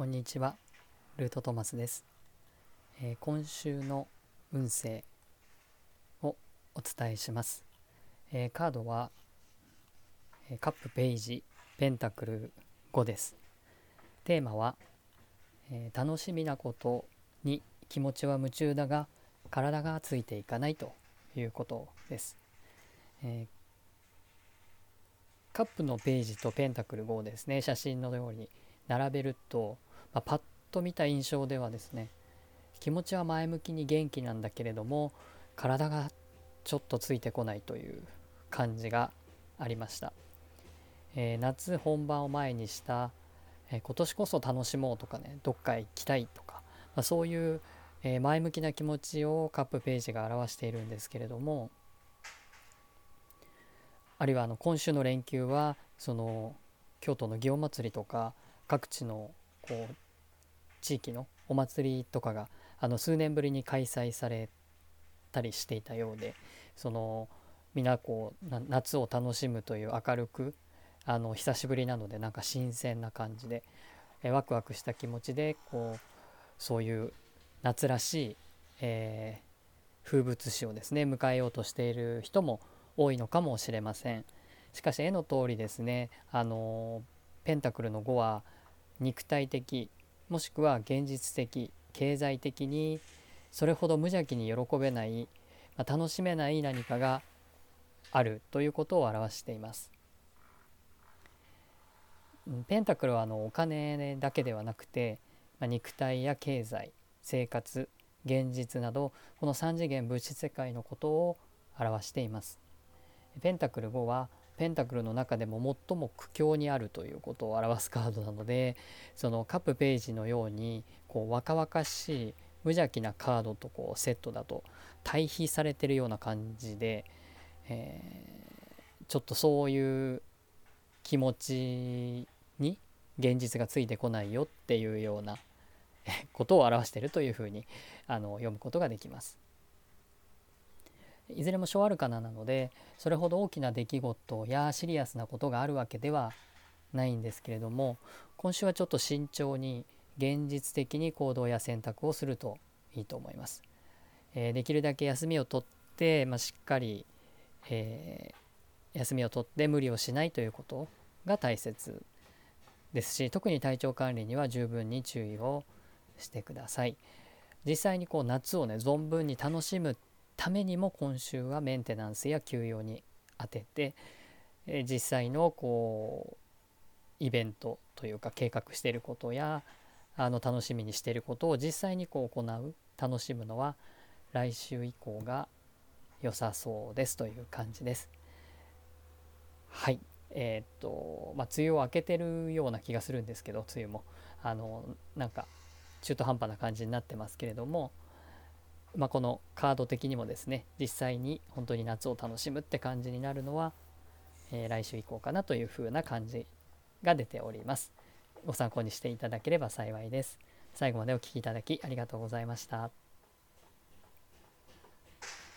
こんにちは、ルートトマスです。えー今週の運勢をお伝えします。えーカードは、えーカップページ、ペンタクル5です。テーマは、えー楽しみなことに気持ちは夢中だが体がついていかないということです。えーカップのページとペンタクル5をですね写真のように並べると、まあ、パッと見た印象ではですね気持ちは前向きに元気なんだけれども体がちょっとついてこないという感じがありました、えー夏本番を前にした、えー今年こそ楽しもうとかねどっか行きたいとか、まあ、そういう、えー前向きな気持ちをカップページが表しているんですけれどもあるいはあの今週の連休はその京都の祇園祭とか各地のこう地域のお祭りとかがあの数年ぶりに開催されたりしていたようでその皆こう夏を楽しむという明るくあの久しぶりなのでなんか新鮮な感じでえワクワクした気持ちでこうそういう夏らしい、えー風物詩をですね迎えようとしている人も多いのかもしれません。しかし絵の通りですねあのペンタクルの5は肉体的もしくは現実的経済的にそれほど無邪気に喜べない、まあ楽しめない何かがあるということを表しています。ペンタクルはあのお金だけではなくて、まあ肉体や経済生活現実などこの3次元物質世界のことを表しています。ペンタクル5はペンタクルの中でも最も苦境にあるということを表すカードなのでそのカップページのようにこう若々しい無邪気なカードとこうセットだと対比されてるような感じで、えーちょっとそういう気持ちに現実がついてこないよっていうようなことを表してるというふうにあの読むことができます。いずれも小アルカナなのでそれほど大きな出来事やシリアスなことがあるわけではないんですけれども今週はちょっと慎重に現実的に行動や選択をするといいと思います。えーできるだけ休みを取って、まあ、しっかり、えー休みを取って無理をしないということが大切ですし特に体調管理には十分に注意をしてください。実際にこう夏をね存分に楽しむためにも今週はメンテナンスや休養に当てて、え実際のこうイベントというか計画していることやあの楽しみにしていることを実際にこう行う楽しむのは来週以降が良さそうですという感じです。はいえーっとまあ梅雨を明けてるような気がするんですけど梅雨もあのなんか中途半端な感じになってますけれども、まあ、このカード的にもですね実際に本当に夏を楽しむって感じになるのは、えー来週以降かなというふうな感じが出ております。ご参考にしていただければ幸いです。最後までお聴きいただきありがとうございました。